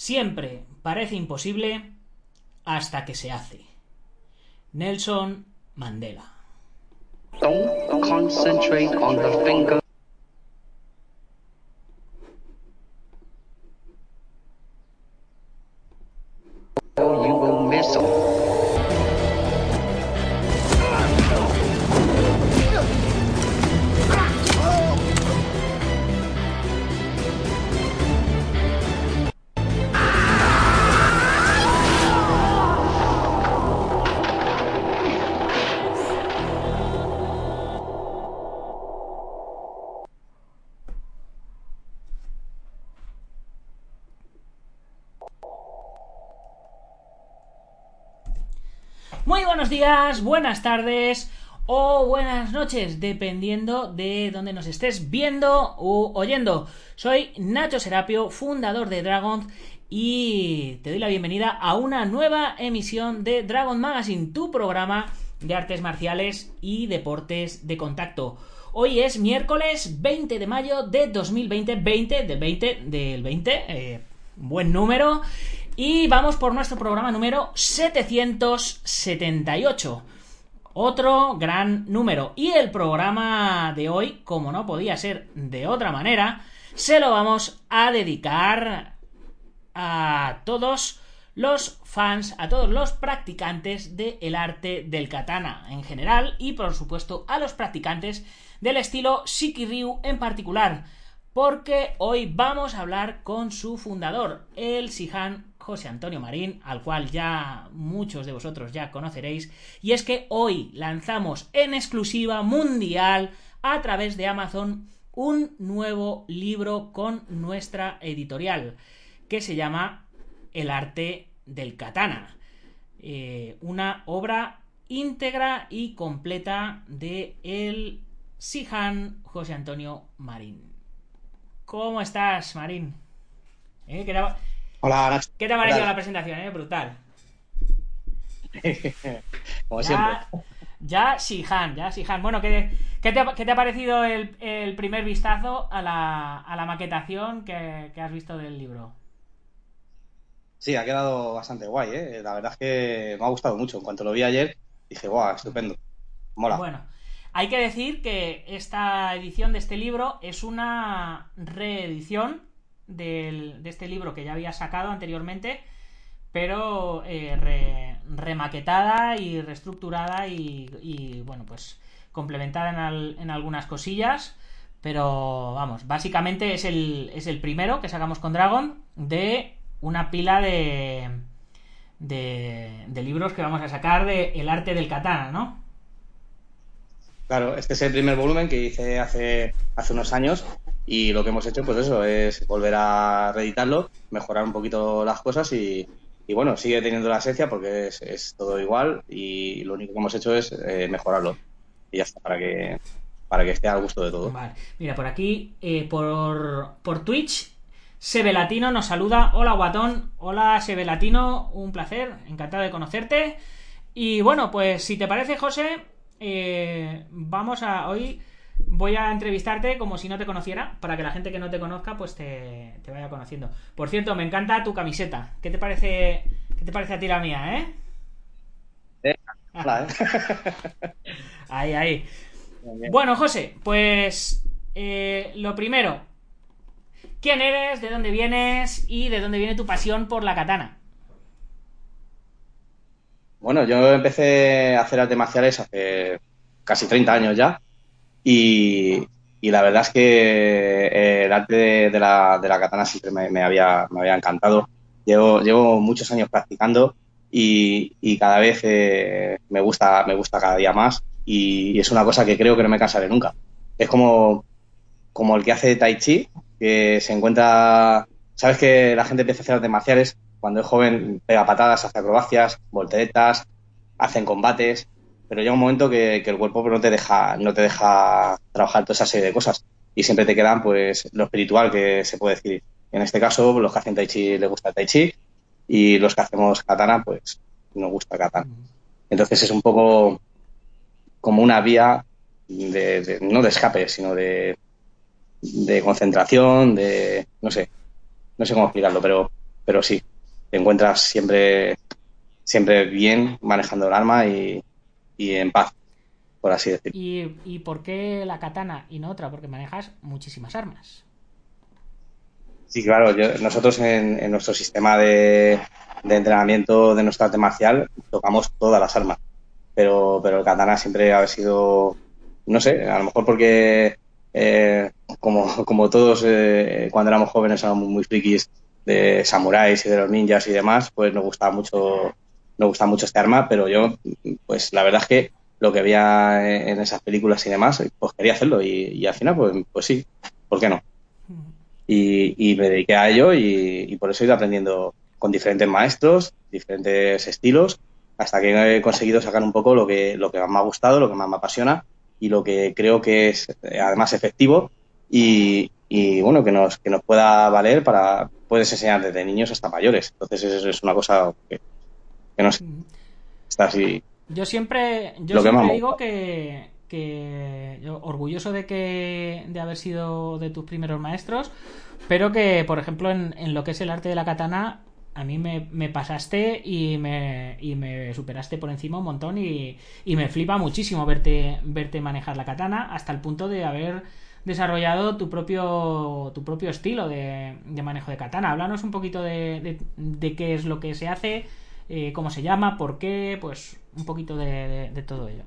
Siempre parece imposible hasta que se hace. Nelson Mandela. Días, buenas tardes o buenas noches, dependiendo de dónde nos estés viendo u oyendo. Soy Nacho Serapio, fundador de Dragon, y te doy la bienvenida a una nueva emisión de Dragon Magazine, tu programa de artes marciales y deportes de contacto. Hoy es miércoles 20 de mayo de 2020, 20 del 20 del 20, eh, buen número. Y vamos por nuestro programa número 778. Otro gran número. Y el programa de hoy, como no podía ser de otra manera, se lo vamos a dedicar a todos los fans, a todos los practicantes del arte del katana en general y por supuesto a los practicantes del estilo Shikiryu en particular porque hoy vamos a hablar con su fundador, el Sihan José Antonio Marín, al cual ya muchos de vosotros ya conoceréis, y es que hoy lanzamos en exclusiva mundial a través de Amazon un nuevo libro con nuestra editorial, que se llama El arte del katana. Eh, una obra íntegra y completa de el Sihan José Antonio Marín. ¿Cómo estás, Marín? ¿Eh? ¿Qué, te ha... Hola, Nacho. ¿Qué te ha parecido la presentación? Eh? Brutal. Como ya, siempre. Ya Shihan, ya Shihan. Bueno, ¿qué, qué, te, ha, qué te, ha parecido el, el, primer vistazo a la, a la maquetación que, que, has visto del libro? Sí, ha quedado bastante guay, ¿eh? La verdad es que me ha gustado mucho. En cuanto lo vi ayer, dije, guau, estupendo. Mola. Bueno, hay que decir que esta edición de este libro es una reedición del, de este libro que ya había sacado anteriormente, pero eh, re, remaquetada y reestructurada y, bueno, pues complementada en, algunas cosillas. Pero vamos, básicamente es el, es el primero que sacamos con Dragon de una pila de, de, de libros que vamos a sacar de El arte del katana, ¿no? Claro, este es el primer volumen que hice hace, hace unos años y lo que hemos hecho, pues eso, es volver a reeditarlo, mejorar un poquito las cosas y, bueno, sigue teniendo la esencia porque es, es, todo igual y lo único que hemos hecho es eh, mejorarlo y ya está, para que, para que esté al gusto de todo. Vale, mira, por aquí, eh, por, por Twitch, Sebe Latino nos saluda. Hola, guatón. Hola, Sebe Latino. Un placer. Encantado de conocerte. Y bueno, pues si te parece, José, eh, vamos a. Hoy voy a entrevistarte como si no te conociera, para que la gente que no te conozca, pues te, te vaya conociendo. Por cierto, me encanta tu camiseta. ¿Qué te parece, qué te parece a ti la mía, eh? eh hola, eh. ahí, ahí. Bueno, José, pues eh, lo primero, ¿quién eres? ¿De dónde vienes? ¿Y de dónde viene tu pasión por la katana? Bueno, yo empecé a hacer artes marciales hace casi 30 años ya y, la verdad es que el arte de, la, de la, katana siempre me, me, había, me había encantado. Llevo, llevo muchos años practicando y, y cada vez eh, me gusta me gusta cada día más y, es una cosa que creo que no me cansaré nunca. Es como, como el que hace Tai Chi, que se encuentra... Sabes que la gente empieza a hacer artes marciales cuando es joven, pega patadas, hace acrobacias, volteretas, hacen combates, pero llega un momento que, el cuerpo no te deja no te deja trabajar toda esa serie de cosas y siempre te quedan pues lo espiritual que se puede decir. En este caso, los que hacen Tai Chi les gusta el Tai Chi y los que hacemos katana, pues nos gusta katana. Entonces es un poco como una vía de, no de escape, sino de, de concentración, de no sé, no sé cómo explicarlo, pero, pero sí, te encuentras siempre, siempre bien manejando el arma y, y en paz, por así decirlo. ¿Y, ¿Y por qué la katana y no otra? Porque manejas muchísimas armas. Sí, claro, nosotros en, en, nuestro sistema de, de, entrenamiento de nuestro arte marcial tocamos todas las armas, pero, pero el katana siempre ha sido, no sé, a lo mejor porque eh, como, como todos eh, cuando éramos jóvenes éramos muy frikis de samuráis y de los ninjas y demás, pues nos gustaba mucho, nos gusta mucho este arma, pero yo, pues la verdad es que lo que había en esas películas y demás, pues quería hacerlo y, al final, pues, pues sí, ¿por qué no? y, me dediqué a ello y, por eso he ido aprendiendo con diferentes maestros, diferentes estilos, hasta que he conseguido sacar un poco lo que, lo que más me ha gustado, lo que más me apasiona y lo que creo que es además efectivo y, bueno, que nos, que nos pueda valer para, puedes enseñar desde niños hasta mayores. Entonces eso es una cosa que, no sé, está así. Yo siempre, yo siempre digo que, que orgulloso de que de haber sido de tus primeros maestros, pero que, por ejemplo, en, en lo que es el arte de la katana, a mí me, me pasaste y me, y me, superaste por encima un montón y, y, me flipa muchísimo verte, verte manejar la katana hasta el punto de haber desarrollado tu propio, tu propio estilo de, de manejo de katana. Háblanos un poquito de, de, qué es lo que se hace, eh, cómo se llama, por qué, pues un poquito de todo ello.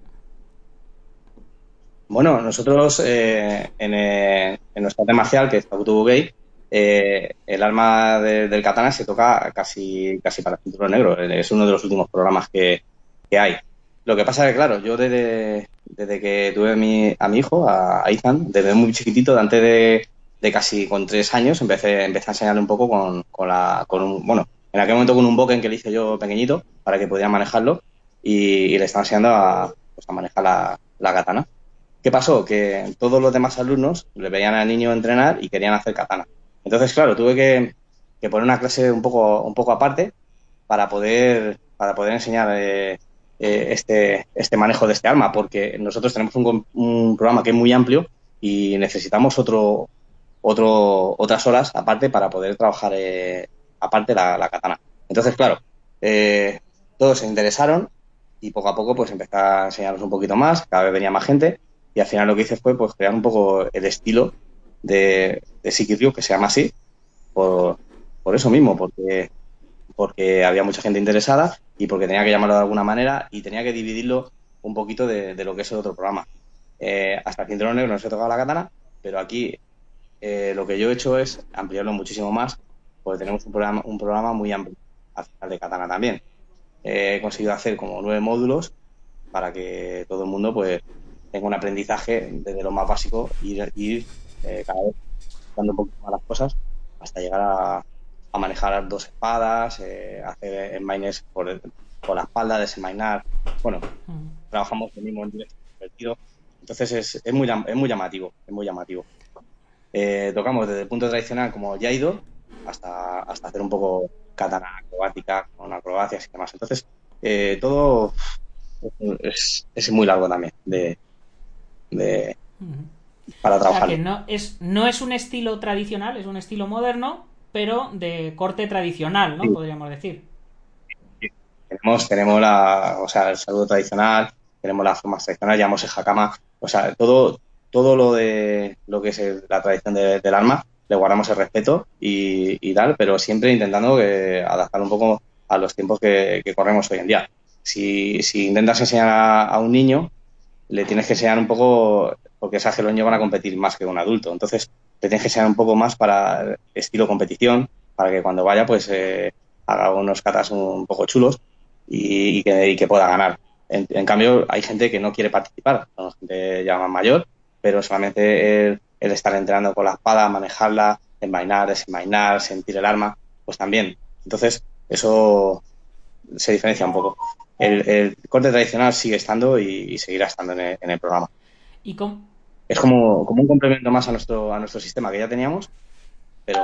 Bueno, nosotros eh, en, eh, en, nuestro arte marcial, que es Takutu Gay, eh, el arma del katana se toca casi, casi para el cinturón negro. Es uno de los últimos programas que, que hay. Lo que pasa es que, claro, yo desde, desde que tuve mi, a mi hijo, a, Ethan, desde muy chiquitito, antes de, de, casi con tres años, empecé, empecé a enseñarle un poco con, con, la, con un, bueno, en aquel momento con un boken que le hice yo pequeñito para que pudiera manejarlo y, le estaba enseñando a, pues, manejar la, katana. ¿Qué pasó? Que todos los demás alumnos le veían al niño entrenar y querían hacer katana. Entonces, claro, tuve que, poner una clase un poco, aparte para poder, enseñar eh, eh, este, este manejo de este arma, porque nosotros tenemos un, programa que es muy amplio y necesitamos otras horas aparte para poder trabajar eh, aparte la, la, katana. Entonces, claro, todos se interesaron y poco a poco pues empecé a enseñarnos un poquito más, cada vez venía más gente y al final lo que hice fue pues crear un poco el estilo de, de Ryu, que se llama así, por, por eso mismo, porque, porque había mucha gente interesada y porque tenía que llamarlo de alguna manera y tenía que dividirlo un poquito de, lo que es el otro programa. Eh, hasta el cinturón negro no se tocaba la katana, pero aquí eh, lo que yo he hecho es ampliarlo muchísimo más, porque tenemos un programa, un programa muy amplio de katana también. he conseguido hacer como nueve módulos para que todo el mundo pues tengo un aprendizaje desde lo más básico y ir eh, cada vez dando un poquito más las cosas hasta llegar a, a manejar dos espadas, eh, hacer enmaines por, por la espalda, desenmainar. Bueno, mm. trabajamos el mismo en divertido. Entonces es, es, muy, es muy llamativo, es muy llamativo. Eh, tocamos desde el punto tradicional como Yaido hasta, hasta hacer un poco katana acrobática con acrobacias y demás. Entonces, eh, todo es, es, muy largo también de, de para trabajar. que no es, no es un estilo tradicional, es un estilo moderno, pero de corte tradicional, ¿no? Podríamos decir. Tenemos, tenemos la, o sea, el saludo tradicional, tenemos las formas tradicionales, llamamos el hakama, o sea, todo, todo lo de lo que es la tradición del arma, le guardamos el respeto y, tal, pero siempre intentando que adaptar un poco a los tiempos que, corremos hoy en día. Si, si intentas enseñar a, un niño, le tienes que enseñar un poco, porque esas que los niños van a competir más que un adulto. Entonces, le tienes que enseñar un poco más para estilo competición, para que cuando vaya, pues eh, haga unos catas un poco chulos. y, y que, y que pueda ganar. En, en cambio, hay gente que no quiere participar, son gente ya más mayor, pero solamente el, el estar entrenando con la espada, manejarla, envainar, desenvainar, sentir el arma, pues también. Entonces, eso se diferencia un poco. El, el corte tradicional sigue estando y, y seguirá estando en el, en el programa. ¿Y cómo, Es como, como un complemento más a nuestro, a nuestro sistema que ya teníamos, pero,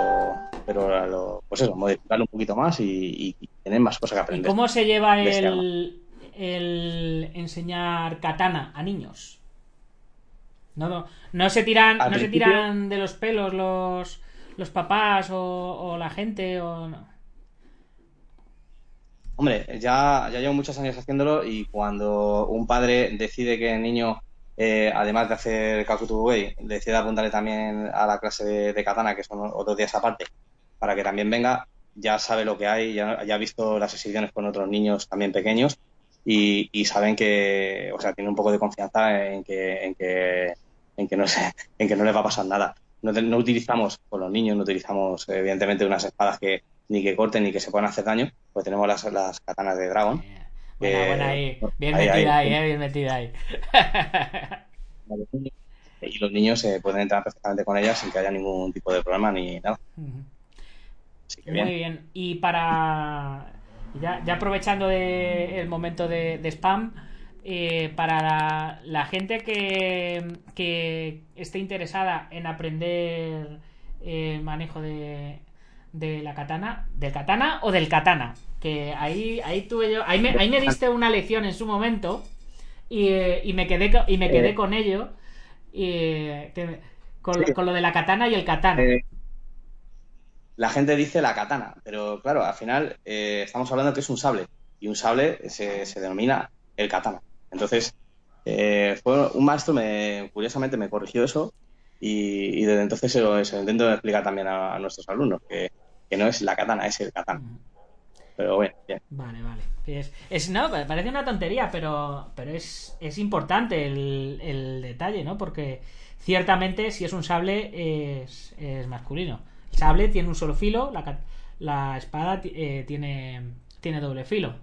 pero lo- pues eso, modificarlo un poquito más y, tener más cosas que ¿Y aprender. cómo se lleva este el, el enseñar katana a niños? No, no, no se tiran, no se tiran de los pelos los, los papás o, o la gente o no. Hombre, ya, ya llevo muchos años haciéndolo y cuando un padre decide que el niño, eh, además de hacer Kakutu Wei, decide apuntarle también a la clase de, de katana, que son otros días aparte, para que también venga, ya sabe lo que hay, ya, ya ha visto las exhibiciones con otros niños también pequeños y, y saben que, o sea, tiene un poco de confianza en que, en que, en que no se, en que no les va a pasar nada. No, no utilizamos con los niños, no utilizamos evidentemente unas espadas que ni que corten ni que se puedan hacer daño, pues tenemos las, las katanas de dragón. Buena, Eh, buena ahí. Bien ahí, metida ahí, ahí. eh, bien metida ahí. Y los niños se pueden entrar perfectamente con ellas sin que haya ningún tipo de problema ni nada. Ujú. Así que Muy bien. bien. Y para. Ya, ya aprovechando de- el momento de, de spam, eh, para la, la gente que, que esté interesada en aprender el manejo de, de la katana, del katana o del katana, que ahí, ahí tuve yo, ahí me, ahí me diste una lección en su momento y, eh, y me quedé y me quedé Eh. con ello y, eh, que- con, lo de la katana y el katana. Eh, la gente dice la katana, pero claro, al final eh, estamos hablando que es un sable y un sable se, se denomina el katana. Entonces, eh, fue un maestro, me, curiosamente me corrigió eso y, y desde entonces se lo, se lo intento explicar también a, a nuestros alumnos, que, que no es la katana, es el katana. Pero bueno, bien. Vale, vale. Es, es- no, pa- parece una tontería, pero, pero es, es importante el, el detalle, ¿no? Porque ciertamente si es un sable es, es masculino. El sable tiene un solo filo, la, la espada eh, tiene, tiene doble filo.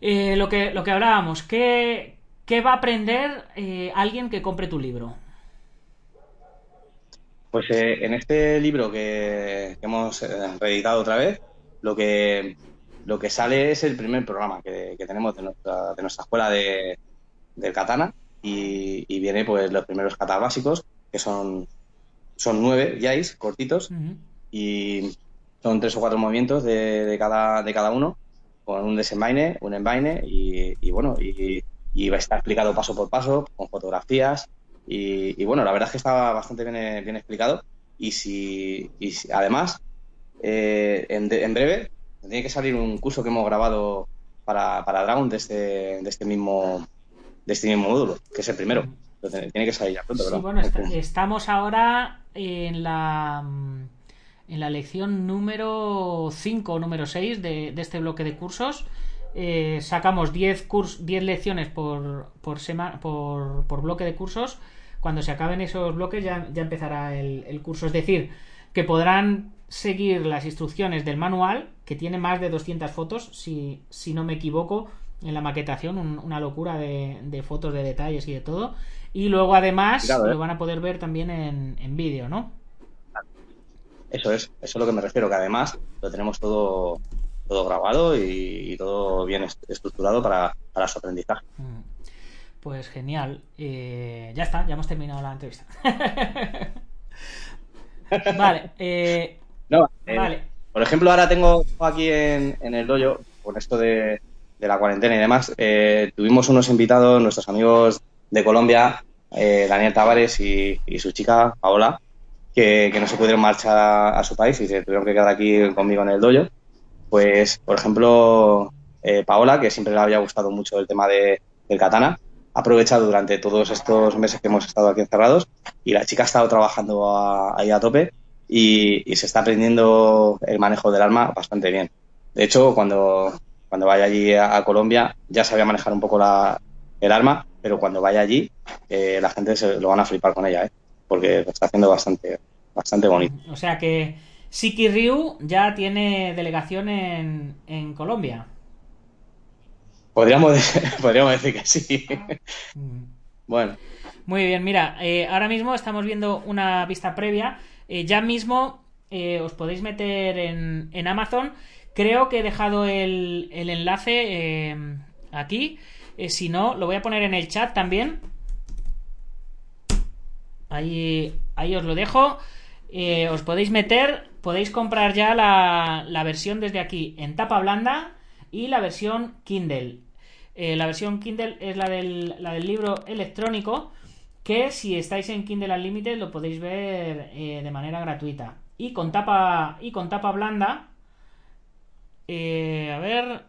Eh, lo, que, lo que hablábamos, ¿qué, qué va a aprender eh, alguien que compre tu libro? Pues eh, en este libro que, que hemos eh, reeditado otra vez, lo que, lo que sale es el primer programa que, que tenemos de nuestra, de nuestra escuela de, del katana y, y viene pues los primeros katas básicos, que son, son nueve yais cortitos y son tres o cuatro movimientos de, de cada, de cada uno, con un desenvaine, un envaine y, y bueno, y, y va a estar explicado paso por paso, con fotografías y, y bueno, la verdad es que está bastante bien, bien explicado y si, y si- además eh, en, de- en breve tiene que salir un curso que hemos grabado para, para Dragon de este, de este mismo de este mismo módulo, que es el primero. Tiene, que salir ya pronto, Sí, ¿verdad? bueno, est- estamos ahora en la mm, en la lección número 5 o número 6 de, de este bloque de cursos. Eh, sacamos 10 curs 10 lecciones por, por, sema- por, por bloque de cursos. Cuando se acaben esos bloques ya, ya empezará el, el curso. Es decir, que podrán seguir las instrucciones del manual, que tiene más de 200 fotos, si, si no me equivoco, en la maquetación, un- una locura de, de fotos, de detalles y de todo. Y luego además ¿eh? lo van a poder ver también en, en vídeo, ¿no? Eso es, eso es lo que me refiero, que además lo tenemos todo, todo grabado y, y todo bien est- estructurado para, para su aprendizaje. Mm. Pues genial. Eh, ya está, ya hemos terminado la entrevista. vale, eh, No, eh, vale. Por ejemplo, ahora tengo aquí en, en el dojo, con esto de, de la cuarentena y demás, eh, tuvimos unos invitados, nuestros amigos de Colombia, eh, Daniel Tavares y, y su chica, Paola, que, no se pudieron marchar a su país y se tuvieron que quedar aquí conmigo en el dojo. Pues, por ejemplo, eh, Paola, que siempre le había gustado mucho el tema de, del katana, ha aprovechado durante todos estos meses que hemos estado aquí encerrados y la chica ha estado trabajando a- ahí a tope y, se está aprendiendo el manejo del arma bastante bien. De hecho, cuando, cuando vaya allí a, Colombia ya sabía manejar un poco el arma, pero cuando vaya allí eh, la gente se lo van a flipar con ella, ¿eh? Porque lo está haciendo bastante, bastante bonito. O sea que Siki Ryu ya tiene delegación en, en Colombia. Podríamos, decir, podríamos decir que sí. Mm. Bueno, Muy bien, mira, eh, ahora mismo estamos viendo una vista previa. Eh, ya mismo eh, os podéis meter en, en Amazon. Creo que he dejado el, el enlace aquí. Si no, lo voy a poner en el chat también. Ahí, ahí os lo dejo. Eh, os podéis meter, podéis comprar ya la, la versión desde aquí en tapa blanda y la versión Kindle. Eh, la versión Kindle es la del, la del libro electrónico que si estáis en Kindle Unlimited lo podéis ver eh, de manera gratuita. Y con tapa, y con tapa blanda, a ver,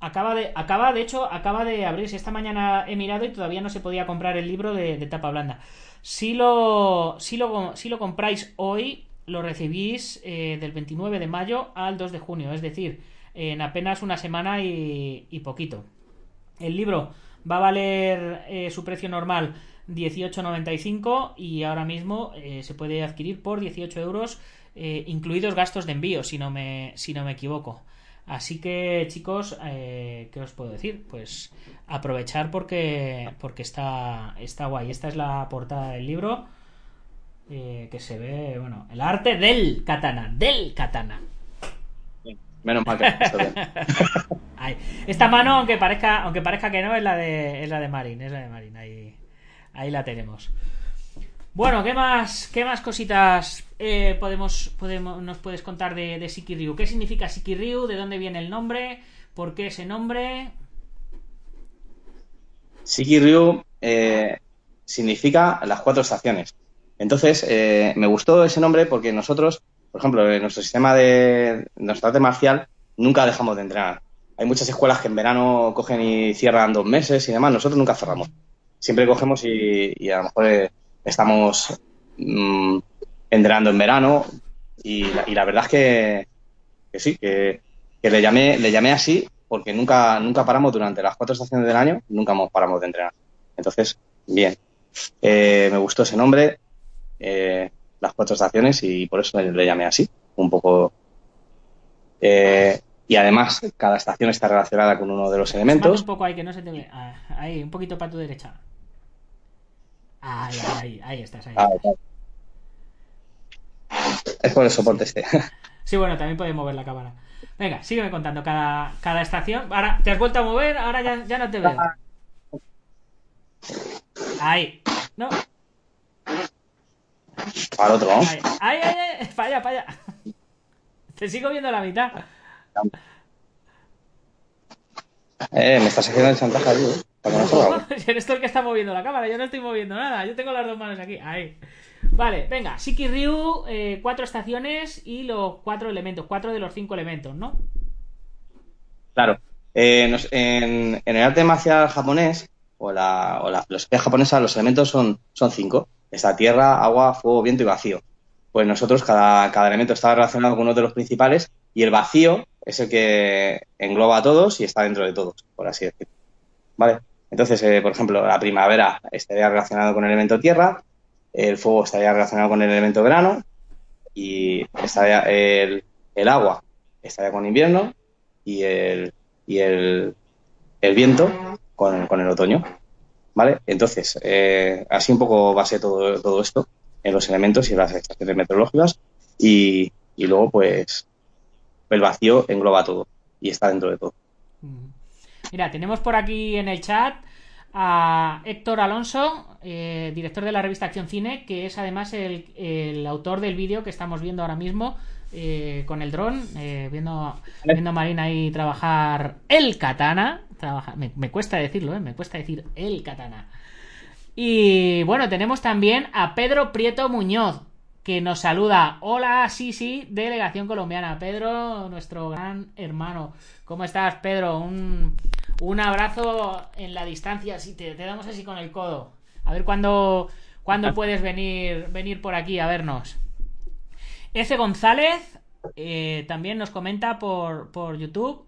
acaba de, acaba, de hecho, acaba de abrirse. Esta mañana he mirado y todavía no se podía comprar el libro de, tapa blanda. Si lo, si lo, si lo compráis hoy, lo recibís eh, del 29 de mayo al 2 de junio, es decir, en apenas una semana y, poquito. El libro va a valer eh, su precio normal 18,95 y ahora mismo eh, se puede adquirir por 18 euros, incluidos gastos de envío, si no me, si no me equivoco. Así que, chicos, eh, ¿qué os puedo decir? Pues aprovechar porque, porque está, está guay. Esta es la portada del libro. eh, que se ve, bueno, el arte del katana, del katana. menos mal que está bien. Ahí. Esta mano, aunque parezca, aunque parezca que no, es la de, es la de Marin, es la de Marin. Ahí, ahí la tenemos. Bueno, ¿qué más, qué más cositas eh, podemos, podemos, nos puedes contar de, de Siki Ryu? ¿Qué significa Siki Ryu? ¿De dónde viene el nombre? ¿Por qué ese nombre? Shiki Ryu eh, significa las cuatro estaciones. Entonces, eh, me gustó ese nombre porque nosotros, por ejemplo, en nuestro sistema de nuestro arte marcial, nunca dejamos de entrenar. Hay muchas escuelas que en verano cogen y cierran dos meses y demás. Nosotros nunca cerramos. Siempre cogemos y, y a lo mejor eh, estamos mm, entrenando en verano y la, y la verdad es que, que sí, que, que le llamé, le llamé así porque nunca, nunca paramos durante las cuatro estaciones del año, nunca mo- paramos de entrenar. Entonces, bien. Eh, me gustó ese nombre, eh, las cuatro estaciones, y por eso le, le llamé así, un poco. Eh, y además, cada estación está relacionada con uno de los elementos. un poco ahí, que no se te ve. Ah, Ahí, un poquito para tu derecha. Ahí, ahí, ahí, ahí estás. Ahí. Ah, claro. Es por el soporte este. Sí, bueno, también puedes mover la cámara. Venga, sígueme contando cada, cada estación. Ahora, ¿te has vuelto a mover? Ahora ya, ya no te veo. Ahí. No, Para otro, ahí. Ahí, ahí, ahí. Para allá, para allá. Te sigo viendo la mitad. Eh, me estás haciendo el chantaje salga. Eres tú el que está moviendo la cámara. Yo no estoy moviendo nada. Yo tengo las dos manos aquí. Ahí. Vale, venga. Shiki Ryu, eh, cuatro estaciones y los cuatro elementos. Cuatro de los cinco elementos, ¿no? Claro. Eh, en, el arte marcial japonés, o la, filosofía japonesa, los elementos son, cinco. Está tierra, agua, fuego, viento y vacío. Pues nosotros, cada, cada elemento está relacionado con uno de los principales y el vacío es el que engloba a todos y está dentro de todos, por así decirlo. ¿Vale? Entonces, eh, por ejemplo, la primavera estaría relacionado con el elemento tierra, el fuego estaría relacionado con el elemento verano y estaría el, el agua estaría con invierno y el, y el, el viento con, con el otoño. ¿Vale? Entonces, eh, así un poco base todo, todo esto en los elementos y en las estaciones meteorológicas y, y luego pues el vacío engloba todo y está dentro de todo. Mira, tenemos por aquí en el chat a Héctor Alonso, eh, director de la revista Acción Cine, que es además el, autor del vídeo que estamos viendo ahora mismo eh, con el dron, eh, viendo, viendo a Marina ahí trabajar el katana. Trabaja, me, me cuesta decirlo, eh, me cuesta decir el katana. Y bueno, tenemos también a Pedro Prieto Muñoz, que nos saluda. Hola, sí, sí, delegación colombiana. Pedro, nuestro gran hermano. ¿Cómo estás, Pedro? Un, un abrazo en la distancia. Si te, te damos así con el codo. A ver cuándo, cuándo puedes venir, venir por aquí a vernos. F. González eh, también nos comenta por, por YouTube.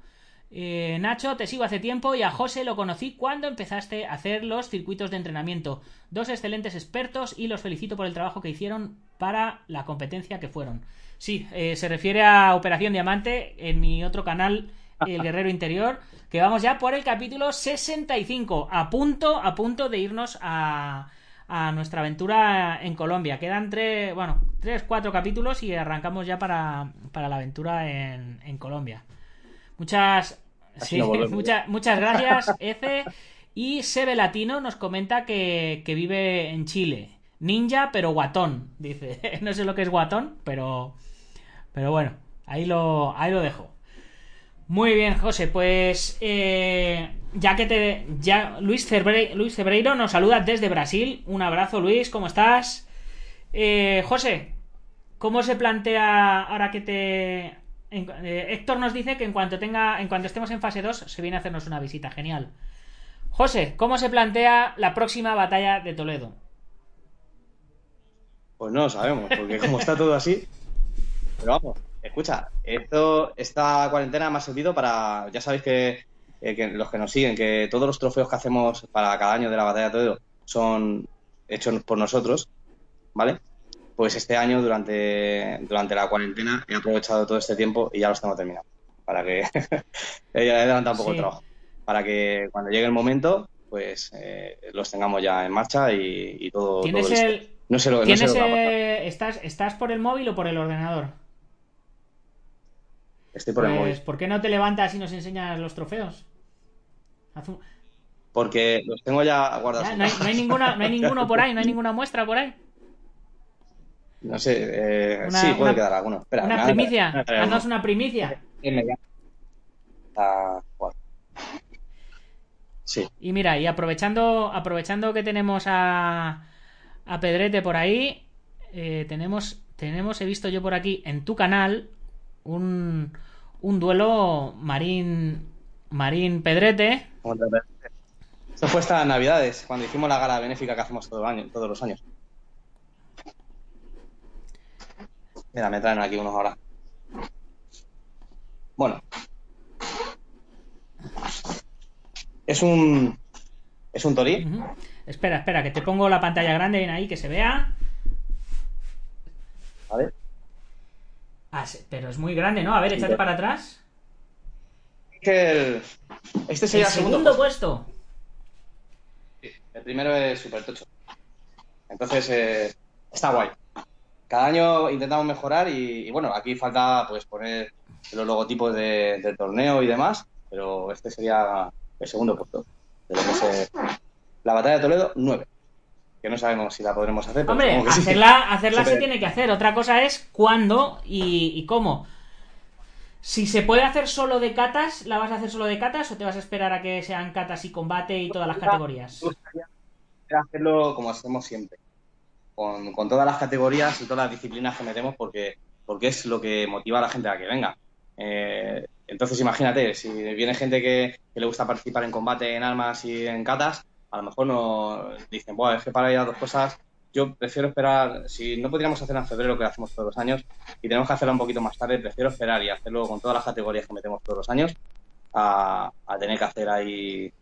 Eh, Nacho, te sigo hace tiempo y a José lo conocí cuando empezaste a hacer los circuitos de entrenamiento. Dos excelentes expertos y los felicito por el trabajo que hicieron para la competencia que fueron. Sí, eh, se refiere a Operación Diamante. En mi otro canal el guerrero interior, que vamos ya por el capítulo 65, a punto, a punto de irnos a, a nuestra aventura en Colombia. Quedan tres, bueno, tres, cuatro capítulos y arrancamos ya para, para la aventura en, en Colombia. Muchas, sí, muchas, muchas gracias, Ece. Y Sebe Latino nos comenta que, que vive en Chile. Ninja, pero guatón, dice. No sé lo que es guatón, pero. Pero bueno, ahí lo, ahí lo dejo. Muy bien, José, pues. eh, ya que te. Ya, Luis, Cebre- Luis Cebreiro nos saluda desde Brasil. Un abrazo, Luis, ¿cómo estás? Eh, José, ¿cómo se plantea ahora que te. eh, Héctor nos dice que en cuanto tenga. En cuanto estemos en fase 2, se viene a hacernos una visita. Genial. José, ¿cómo se plantea la próxima batalla de Toledo? Pues no lo sabemos, porque como está todo así. Pero vamos, escucha, esto, esta cuarentena me ha servido para. Ya sabéis que, eh, que los que nos siguen, que todos los trofeos que hacemos para cada año de la batalla de Toledo son hechos por nosotros, ¿vale? Pues este año, durante, durante la cuarentena, he aprovechado todo este tiempo y ya los tengo terminados. Para que. he adelantado un poco Sí. el trabajo. Para que cuando llegue el momento, pues eh, los tengamos ya en marcha y, y todo. ¿Tienes todo el. No sé lo, no sé ¿Tienes lo que va a pasar. estás, ¿Estás por el móvil o por el ordenador? Estoy por el Pues, móvil. ¿Por qué no te levantas y nos enseñas los trofeos? Haz un- Porque los tengo ya guardados. Ya, no, hay, no hay ninguna, no hay ninguno por ahí, no hay ninguna muestra por ahí. No sé, eh, Una- sí, puede una- quedar alguno. Espera, una primicia. Haznos una primicia. Sí, Y mira, y aprovechando, aprovechando que tenemos a, a Pedrete por ahí, eh, tenemos, tenemos, he visto yo por aquí en tu canal, un, un duelo Marín, Marín Pedrete. el- Esto fue estas navidades, cuando hicimos la gala benéfica que hacemos todo año, todos los años. Mira, me traen aquí unos ahora. Bueno. Es un. Es un. Ujú. Espera, espera, que te pongo la pantalla grande bien ahí, que se vea. ¿Vale? Ah, pero es muy grande, ¿no? A ver, échate para atrás. El- Este sería el segundo segundo. puesto. El primero es super tocho. Entonces, eh, está guay. Cada año intentamos mejorar y, y bueno, aquí falta pues poner los logotipos de- del torneo y demás, pero este sería el segundo puesto. Se- La batalla de Toledo, 9. Que no sabemos si la podremos hacer, pero Hombre, supongo que sí. hacerla, hacerla se tiene que hacer. Otra cosa es cuándo y, y cómo. Si se puede hacer solo de catas, ¿la vas a hacer solo de catas o te vas a esperar a que sean catas y combate y todas las categorías? Hacerlo como hacemos siempre, con, con todas las categorías y todas las disciplinas que metemos, porque, porque es lo que motiva a la gente a que venga. Eh, entonces, imagínate, si viene gente que, que le gusta participar en combate, en armas y en catas, a lo mejor no dicen, bueno, es que para ir a dos cosas, yo prefiero esperar, si no podríamos hacerlo en febrero, que hacemos todos los años, y tenemos que hacerlo un poquito más tarde, prefiero esperar y hacerlo con todas las categorías que metemos todos los años, a, a tener que hacer ahí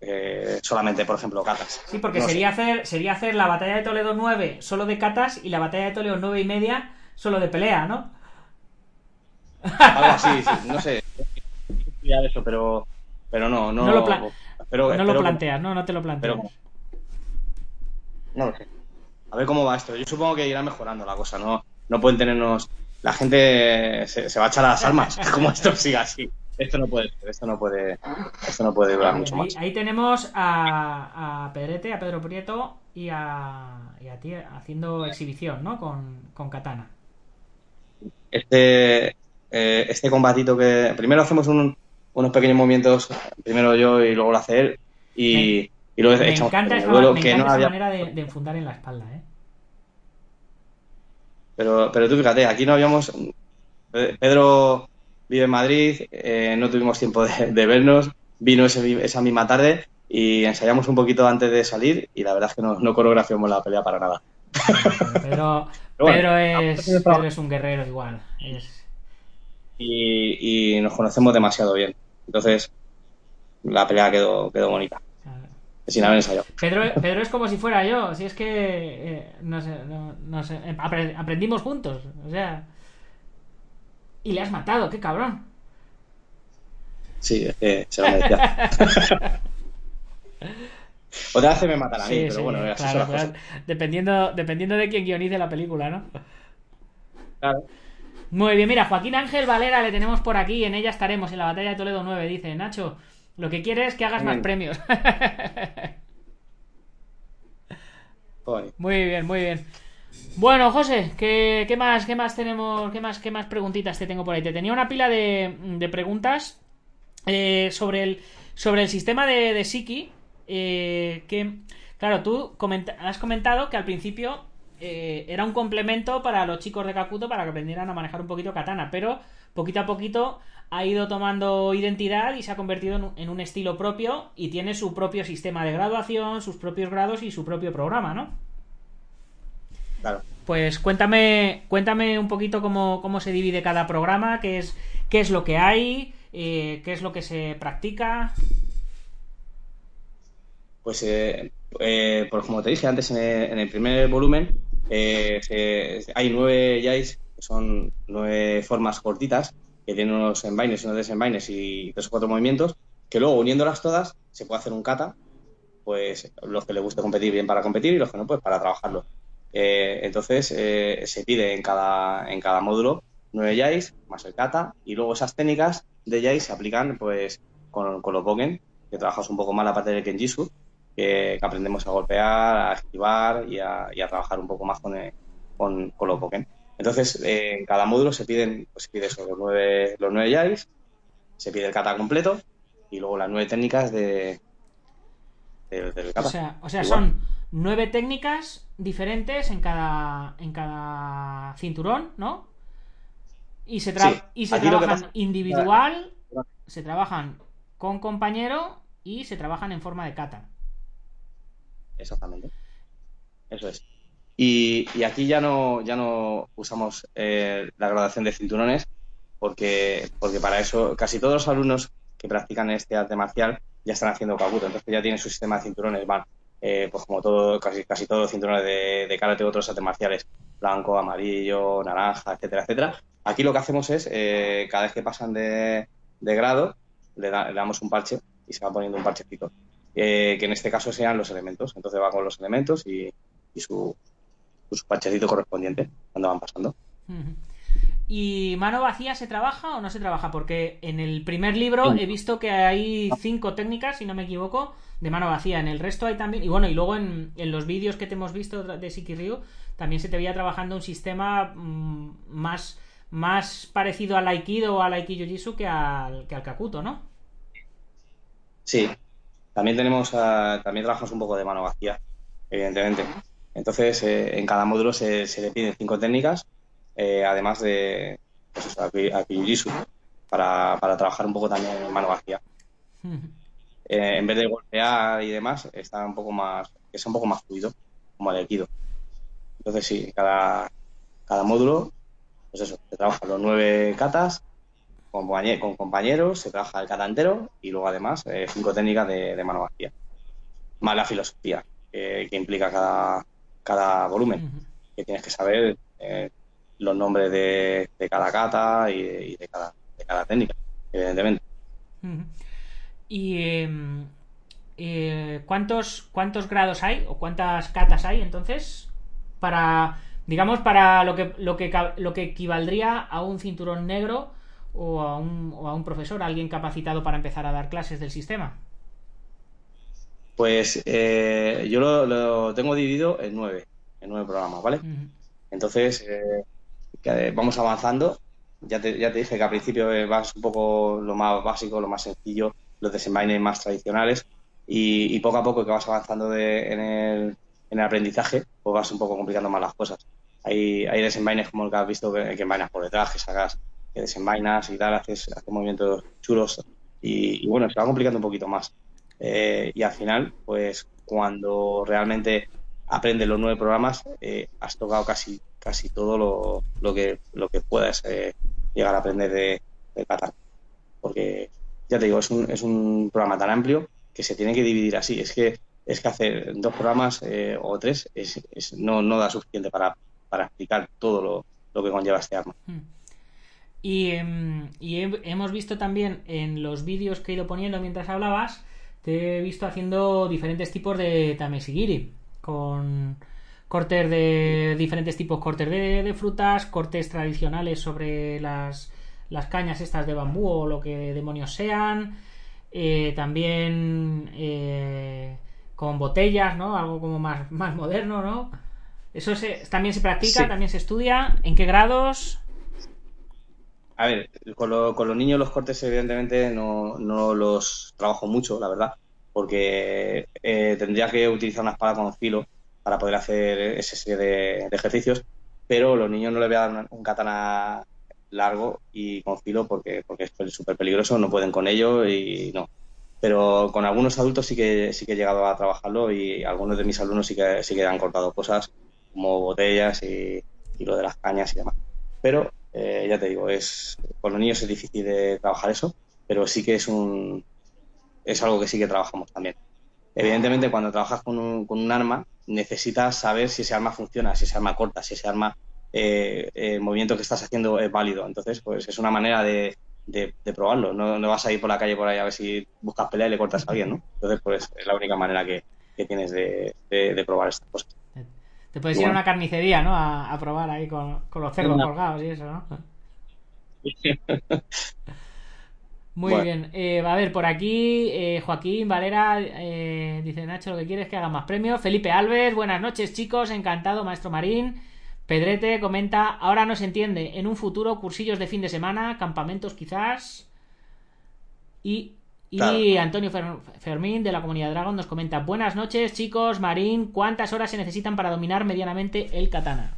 eh, solamente, por ejemplo, catas. Sí, porque No sé. sería hacer, sería hacer la batalla de Toledo 9 solo de catas y la batalla de Toledo 9 y media solo de pelea, ¿no? Algo así, sí, no sé. Ya eso, pero, pero no, no, No lo no lo que- planteas, ¿no? No te lo planteas. pero- no lo sé. A ver cómo va esto. Yo supongo que irá mejorando la cosa, ¿no? No pueden tenernos. La gente se, se va a echar a las armas, como esto siga así. Esto no puede ser, esto no puede, esto no puede durar mucho ahí, más. ahí tenemos a, a Pedrete, a Pedro Prieto y a, y a ti haciendo exhibición, ¿no? Con, con Katana. Este, eh, este combatito que. Primero hacemos un- unos pequeños movimientos, primero yo y luego lo hace él. Y, y luego Me echamos encanta esa, duelo me que encanta no esa había. manera de, de enfundar en la espalda, ¿eh? Pero, pero tú fíjate, aquí no habíamos. Pe- Pedro vive en Madrid, eh, no tuvimos tiempo de, de vernos, vino ese esa misma tarde y ensayamos un poquito antes de salir y la verdad es que no, no coreografiamos la pelea para nada. Pedro, Pero bueno, Pedro, es. Pedro es un guerrero igual. Es, Y, y nos conocemos demasiado bien. Entonces, la pelea quedó, quedó bonita, sin haber ensayado. Pedro, Pedro es como si fuera yo, si es que eh, no sé, no, no sé, eh, apre- aprendimos juntos, o sea, y le has matado, qué cabrón. Sí, que se lo merecía. Otra vez me matan a mí, Sí, pero sí, bueno, así claro, son las claro. cosas. Dependiendo, dependiendo de quién guionice la película, ¿no? Claro. Muy bien, mira, Joaquín Ángel Valera le tenemos por aquí, en ella estaremos, en la batalla de Toledo 9, dice, Nacho, lo que quiere es que hagas más premios. Muy bien, muy bien. Bueno, José, ¿qué, qué más, qué más tenemos, qué más, qué más preguntitas te tengo por ahí? Te tenía una pila de, de preguntas eh, sobre el sobre el sistema de, de Siki, eh, que, claro, tú comenta- has comentado que al principio eh, era un complemento para los chicos de Kakuto para que aprendieran a manejar un poquito katana, pero poquito a poquito ha ido tomando identidad y se ha convertido en un, estilo propio y tiene su propio sistema de graduación, sus propios grados y su propio programa, ¿no? Claro. Pues cuéntame, cuéntame un poquito cómo, cómo se divide cada programa, qué es, qué es lo que hay, eh, qué es lo que se practica. Pues, eh, eh, pues como te dije antes en el, en el primer volumen, eh, se- hay nueve yays, que son nueve formas cortitas, que tienen unos envaines unos desenvaines y tres o cuatro movimientos, que luego uniéndolas todas se puede hacer un kata, pues los que les guste competir bien para competir y los que no, pues para trabajarlo. Eh, entonces eh, se pide en cada, en cada módulo nueve yays más el kata y luego esas técnicas de yays se aplican pues con, con los bogen, que trabajas un poco más la parte del kenjutsu, que, que aprendemos a golpear, a esquivar y a, y a trabajar un poco más con, el- con, con los Pokémon. Entonces, eh, en cada módulo se piden, pues se pide eso, los nueve, los nueve Yais, se pide el kata completo y luego las nueve técnicas de, del, del O kata. sea, o sea son nueve técnicas diferentes en cada, en cada cinturón, ¿no? Y se, tra- Sí. y se Aquí trabajan pasa- individual, se trabajan con compañero y se trabajan en forma de kata. Exactamente. Eso es. Y, aquí ya no, ya no usamos eh, la graduación de cinturones porque, porque para eso casi todos los alumnos que practican este arte marcial ya están haciendo kabuto, entonces ya tienen su sistema de cinturones, van, eh, pues como todo, casi, casi todos los cinturones de, de karate u otros artes marciales, blanco, amarillo, naranja, etcétera, etcétera. Aquí lo que hacemos es, eh, cada vez que pasan de, de grado, le, da- le damos un parche y se va poniendo un parchecito eh, que en este caso sean los elementos. Entonces va con los elementos y, y su, su parchecito correspondiente cuando van pasando. ¿Y mano vacía se trabaja o no se trabaja? Porque en el primer libro he visto que hay cinco técnicas, si no me equivoco, de mano vacía. En el resto hay también. Y bueno, y luego en, en los vídeos que te hemos visto de Siki Ryu, también se te veía trabajando un sistema mm, más, más parecido al Aikido o al Aikido que al, que al Kakuto, ¿no? Sí, también tenemos, también trabajamos un poco de mano vacía, evidentemente. Entonces, eh, en cada módulo se, se le piden cinco técnicas, eh, además de pues eso, para, para trabajar un poco también en mano vacía. Eh, en vez de golpear y demás, está un poco más, es un poco más fluido, como el aikido. Entonces, sí, cada, cada módulo, pues eso, se trabajan los nueve katas con, compañe- con compañeros, se trabaja el kata entero y luego además eh, cinco técnicas de, de mano vacía. Más la filosofía que, que implica cada, cada volumen, que tienes que saber eh, los nombres de, de cada kata y, de, y de cada, técnica, evidentemente. ¿Y em, eh, cuántos, cuántos grados hay o cuántas catas hay entonces para, digamos, para lo que, lo que, lo que equivaldría a un cinturón negro o a un, o a un profesor, alguien capacitado para empezar a dar clases del sistema? Pues eh, yo lo, lo tengo dividido en nueve, en nueve programas, ¿vale? Entonces, eh, eh, vamos avanzando. Ya te, ya te dije que al principio eh, vas un poco lo más básico, lo más sencillo, los desenvaines más tradicionales y, y poco a poco que vas avanzando de- en, el, en el aprendizaje, pues vas un poco complicando más las cosas. Hay, hay desenvaines como el que has visto que, que envainas por detrás, que sacas, que desenvainas y tal, haces, haces movimientos chulos y, y bueno, se va complicando un poquito más. Eh, y al final, pues cuando realmente aprendes los nueve programas, eh, has tocado casi casi todo lo, lo que lo que puedas eh, llegar a aprender de, de Qatar. Porque ya te digo, es un, es un programa tan amplio que se tiene que dividir así. Es que es que hacer dos programas eh, o tres es, es- no, no da suficiente para, para explicar todo lo, lo que conlleva este arma. Mm. Y, em, y he- hemos visto también en los vídeos que he ido poniendo mientras hablabas, te he visto haciendo diferentes tipos de tamesigiri. Con cortes de diferentes tipos, cortes de, de frutas, cortes tradicionales sobre las, las cañas estas de bambú o lo que demonios sean. Eh, también eh, con botellas, ¿no? Algo como más, más moderno, ¿no? Eso se- también se practica, Sí. también se estudia. ¿En qué grados? A ver, con, lo- con los niños los cortes evidentemente no, no los trabajo mucho, la verdad, porque eh, tendría que utilizar una espada con filo para poder hacer ese serie de, ejercicios, pero los niños no les voy a dar un katana largo y con filo porque, porque es súper peligroso, no pueden con ello y no. Pero con algunos adultos sí que, sí que he llegado a trabajarlo y algunos de mis alumnos sí que, sí que han cortado cosas como botellas y, y lo de las cañas y demás. Pero eh, ya te digo, es con los niños es difícil de trabajar eso, pero sí que es un es algo que sí que trabajamos también. Evidentemente, cuando trabajas con un, con un arma, necesitas saber si ese arma funciona, si ese arma corta, si ese arma, eh, eh, el movimiento que estás haciendo es válido. Entonces, pues es una manera de, de- de probarlo. No, no vas a ir por la calle por ahí a ver si buscas pelea y le cortas a alguien, ¿no? Entonces, pues es la única manera que, que tienes de, de- de probar estas cosas. Te puedes ir a una carnicería, ¿no? A, a probar ahí con, con los cerdos Una- colgados y eso, ¿no? Muy Bueno. bien. Eh, a ver, por aquí eh, Joaquín Valera eh, dice Nacho, lo que quiere es que haga más premios. Felipe Alves, buenas noches chicos, encantado, maestro Marín. Pedrete comenta, ahora no se entiende, en un futuro cursillos de fin de semana, campamentos quizás. Y, y Claro. Antonio Fer- Fermín de la comunidad Dragon nos comenta, buenas noches chicos, Marín, ¿cuántas horas se necesitan para dominar medianamente el katana?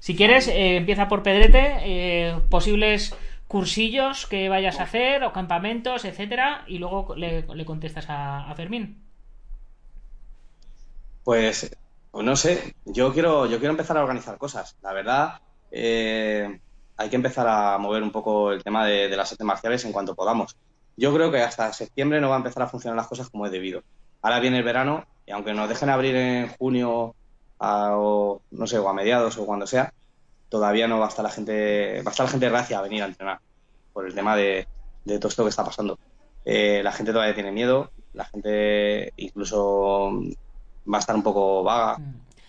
Si quieres, eh, empieza por Pedrete, eh, posibles cursillos que vayas a hacer o campamentos, etcétera, y luego le, le contestas a, a Fermín. Pues, pues no sé, yo quiero, yo quiero empezar a organizar cosas. La verdad, eh, hay que empezar a mover un poco el tema de, de las artes marciales en cuanto podamos. Yo creo que hasta septiembre no va a empezar a funcionar las cosas como es debido. Ahora viene el verano y aunque nos dejen abrir en junio a- o no sé, o a mediados o cuando sea, todavía no va a estar la gente, va a estar la gente reacia a venir a entrenar por el tema de, de todo esto que está pasando. Eh, la gente todavía tiene miedo, la gente incluso va a estar un poco vaga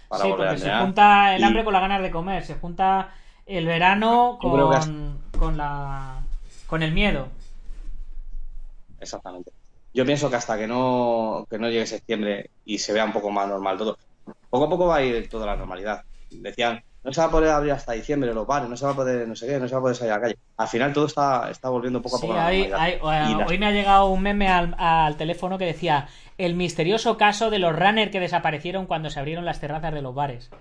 para sí, volver a porque se entrenar. junta el Y- hambre con las ganas de comer, se junta el verano con, con la con el miedo. Exactamente. Yo pienso que hasta que no, que no llegue septiembre y se vea un poco más normal todo, poco a poco va a ir toda la normalidad. Decían, no se va a poder abrir hasta diciembre los bares, no se va a poder, no sé qué, no se va a poder salir a la calle. Al final todo está, está volviendo poco a Sí, poco a la hay- normalidad. hay- Y la- hoy me ha llegado un meme al, al teléfono que decía el misterioso caso de los runners que desaparecieron cuando se abrieron las terrazas de los bares.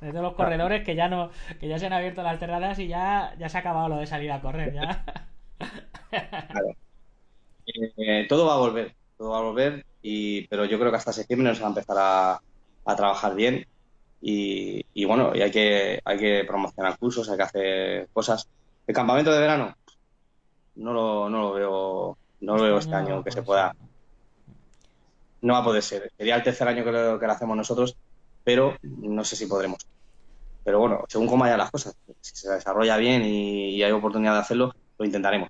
De los corredores que ya no, que ya se han abierto las terrazas y ya, ya se ha acabado lo de salir a correr, ya. Eh, todo va a volver, todo va a volver, y, pero yo creo que hasta septiembre nos va a empezar a, a trabajar bien y, y bueno, y hay que, hay que promocionar cursos, hay que hacer cosas. El campamento de verano no lo, no lo veo, no lo veo este año que se pueda. No va a poder ser. Sería el tercer año que lo, que lo hacemos nosotros, pero no sé si podremos. Pero bueno, según cómo vayan las cosas, si se desarrolla bien y, y hay oportunidad de hacerlo, lo intentaremos.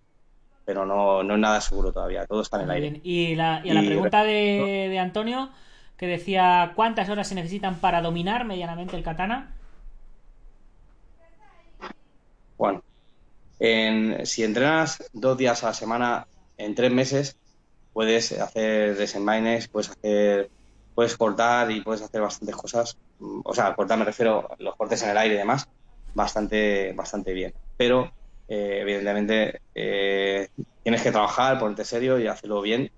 Pero no, no es nada seguro todavía, todo está en el Muy aire. bien. Y, la, y a la Y- pregunta de, de Antonio, que decía cuántas horas se necesitan para dominar medianamente el katana. Bueno, en- si entrenas dos días a la semana en tres meses, puedes hacer desenvaines, puedes hacer, puedes cortar y puedes hacer bastantes cosas. Mm, O sea, cortar me refiero a los cortes en el aire y demás, bastante, bastante bien. Pero, eh, evidentemente, eh, tienes que trabajar, ponerte serio y hacerlo bien.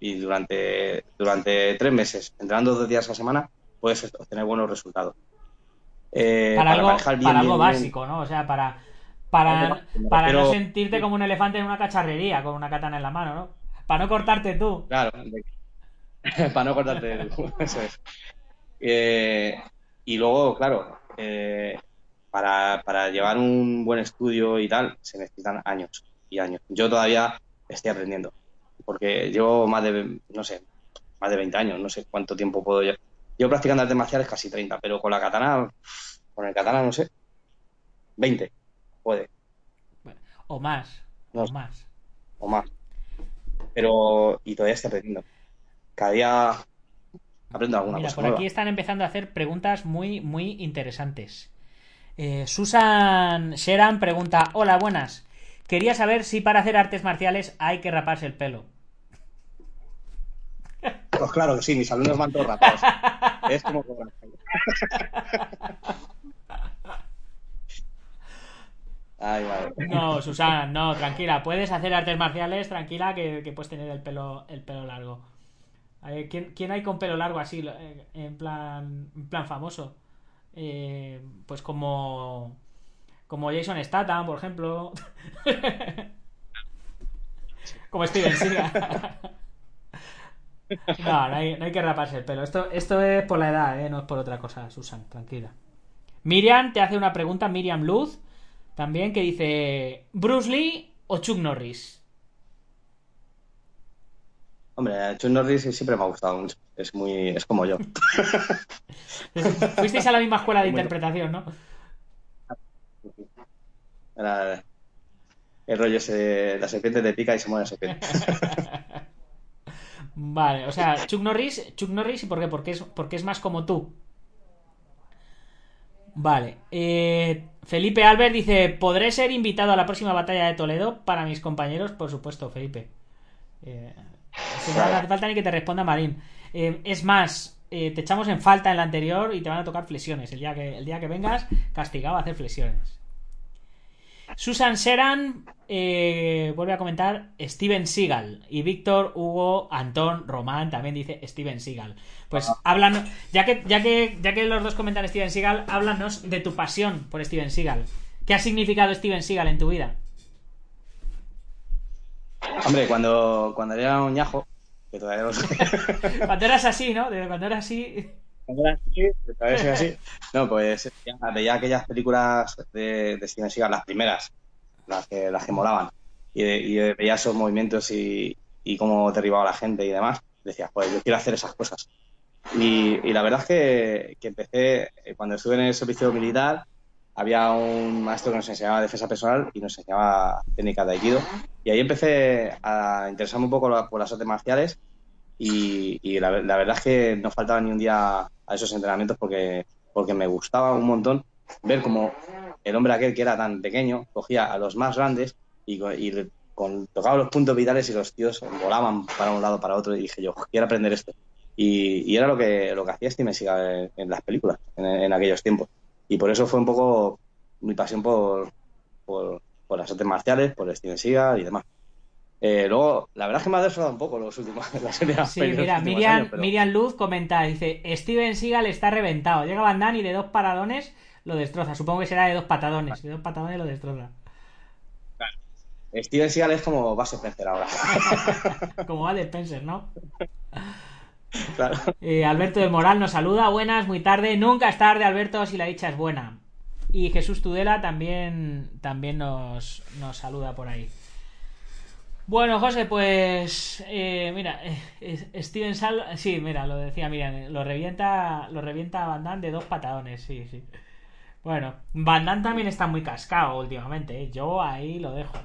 Y durante, durante tres meses, entrenando dos días a la semana, puedes obtener buenos resultados. Eh, para, algo, manejar bien, para algo bien, bien, básico, ¿no? O sea, para, para, Algo para no sentirte como un elefante en una cacharrería con una katana en la mano, ¿no? Para no cortarte tú. Claro, para no cortarte el- eso es. Eh, y luego, claro, eh, para, para llevar un buen estudio y tal, se necesitan años y años. Yo todavía estoy aprendiendo, porque llevo más de, no sé, más de 20 años, no sé cuánto tiempo puedo yo. Yo practicando artes marciales casi 30, pero con la katana, con el katana no sé. 20, puede, Bueno, o más. No o más. o más. Pero, y todavía estoy aprendiendo. Cada día aprendo alguna Mira, cosa por nueva. aquí están empezando a hacer preguntas muy, muy interesantes. Eh, Susan Sheran pregunta: Hola, buenas. Quería saber si para hacer artes marciales hay que raparse el pelo. Pues claro que sí, mis alumnos van todos rapados. es como. Ay, madre. No, Susan, no, tranquila. Puedes hacer artes marciales, tranquila, que, que puedes tener el pelo, el pelo largo. A ver, ¿quién, quién hay con pelo largo así, eh, en plan, en plan famoso? Eh, pues como, como Jason Statham, por ejemplo. como Steven Seagal. No, no hay, que raparse el pelo. Esto, esto es por la edad, ¿eh? no es por otra cosa, Susan, tranquila. Miriam te hace una pregunta, Miriam Luz, también, que dice: ¿Bruce Lee o Chuck Norris? Hombre, Chuck Norris siempre me ha gustado mucho. Es muy, es como yo. Fuisteis a la misma escuela de interpretación, ¿no? Era el rollo ese la serpiente te pica y se muere la serpiente. Vale, o sea, Chuck Norris, Chuck Norris, ¿y por qué? Porque es, porque es más como tú. Vale. eh, Felipe Albert dice: ¿Podré ser invitado a la próxima batalla de Toledo para mis compañeros? Por supuesto, Felipe. Eh, eso ya no hace falta ni que te responda Marín. Eh, es más, eh, te echamos en falta en la anterior y te van a tocar flexiones. El día que, el día que vengas, castigado a hacer flexiones. Susan Seran eh, vuelve a comentar Steven Seagal y Víctor Hugo Antón Román también dice Steven Seagal. Pues hablan, ya que, ya que ya que los dos comentan Steven Seagal, háblanos de tu pasión por Steven Seagal. ¿Qué ha significado Steven Seagal en tu vida? Hombre, cuando, cuando era un ñajo, que todavía no sé. Cuando eras así, ¿no? De cuando eras así. Cuando era así, que todavía soy así. No, pues ya veía aquellas películas de, de Steven Seagal, las primeras, las que, las que molaban. Y, y veía esos movimientos y, y cómo derribaba a la gente y demás. Decía, pues yo quiero hacer esas cosas. Y, y la verdad es que, que empecé, eh, cuando estuve en el servicio militar, había un maestro que nos enseñaba defensa personal y nos enseñaba técnicas de Aikido. Y ahí empecé a interesarme un poco por las artes marciales y, y la, la verdad es que no faltaba ni un día a esos entrenamientos porque, porque me gustaba un montón ver cómo el hombre aquel que era tan pequeño cogía a los más grandes y, y con, tocaba los puntos vitales y los tíos volaban para un lado para otro y dije yo, quiero aprender esto. Y, y era lo que, lo que hacía Steven Seagal en, en las películas en, en aquellos tiempos. Y por eso fue un poco mi pasión por, por, por las artes marciales, por Steven Seagal y demás. Eh, luego, la verdad es que me ha defraudado un poco los últimos, las últimas Sí, mira, Miriam, años, pero- Miriam Luz comenta, dice, Steven Seagal está reventado. Llega Van Damme y de dos paradones lo destroza. Supongo que será de dos patadones. De dos patadones lo destroza. Steven Seagal es como base Spencer ahora. Como va de Spencer, ¿no? claro. Eh, Alberto del Moral nos saluda. Buenas, muy tarde. Nunca es tarde, Alberto, si la dicha es buena. Y Jesús Tudela también, también nos, nos saluda por ahí. Bueno, José, pues eh, mira, eh, Steven Sal, sí, mira, lo decía, mira, lo revienta, lo revienta Van Damme de dos patadones, sí, sí. Bueno, Van Damme también está muy cascado últimamente, ¿eh? yo ahí lo dejo.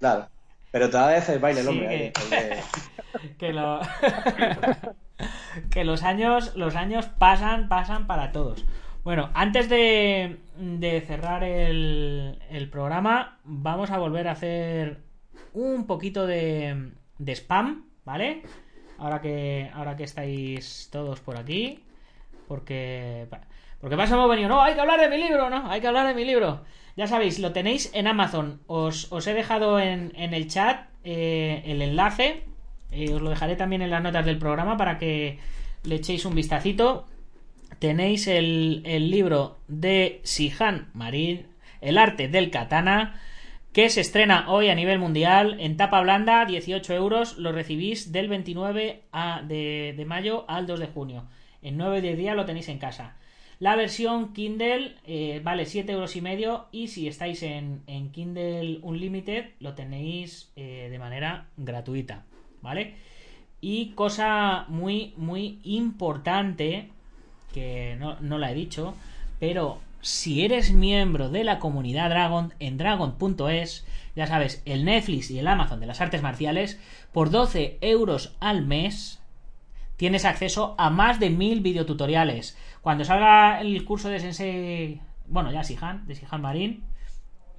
Claro. Pero todavía hace el baile el Sí, hombre. que- ahí, porque- que lo que los años los años pasan pasan para todos bueno antes de, de cerrar el, el programa vamos a volver a hacer un poquito de, de spam vale ahora que ahora que estáis todos por aquí porque porque eso hemos venido no hay que hablar de mi libro no hay que hablar de mi libro. Ya sabéis lo tenéis en Amazon. Os, os he dejado en, en el chat eh, el enlace. Eh, os lo dejaré también en las notas del programa para que le echéis un vistacito. Tenéis el, el libro de Sihan Marín el arte del katana que se estrena hoy a nivel mundial en tapa blanda, 18 euros, lo recibís del 29 a- de, de mayo al 2 de junio. En 9 o 10 días lo tenéis en casa. La versión Kindle eh, vale 7 euros y medio y si estáis en, en Kindle Unlimited lo tenéis eh, de manera gratuita, ¿vale? Y cosa muy, muy importante, que no, no la he dicho, pero si eres miembro de la comunidad Dragon en dragon.es, ya sabes, el Netflix y el Amazon de las artes marciales, por 12 euros al mes tienes acceso a más de mil videotutoriales. Cuando salga el curso de Sensei, bueno, ya Sihan, de Sihan Marín,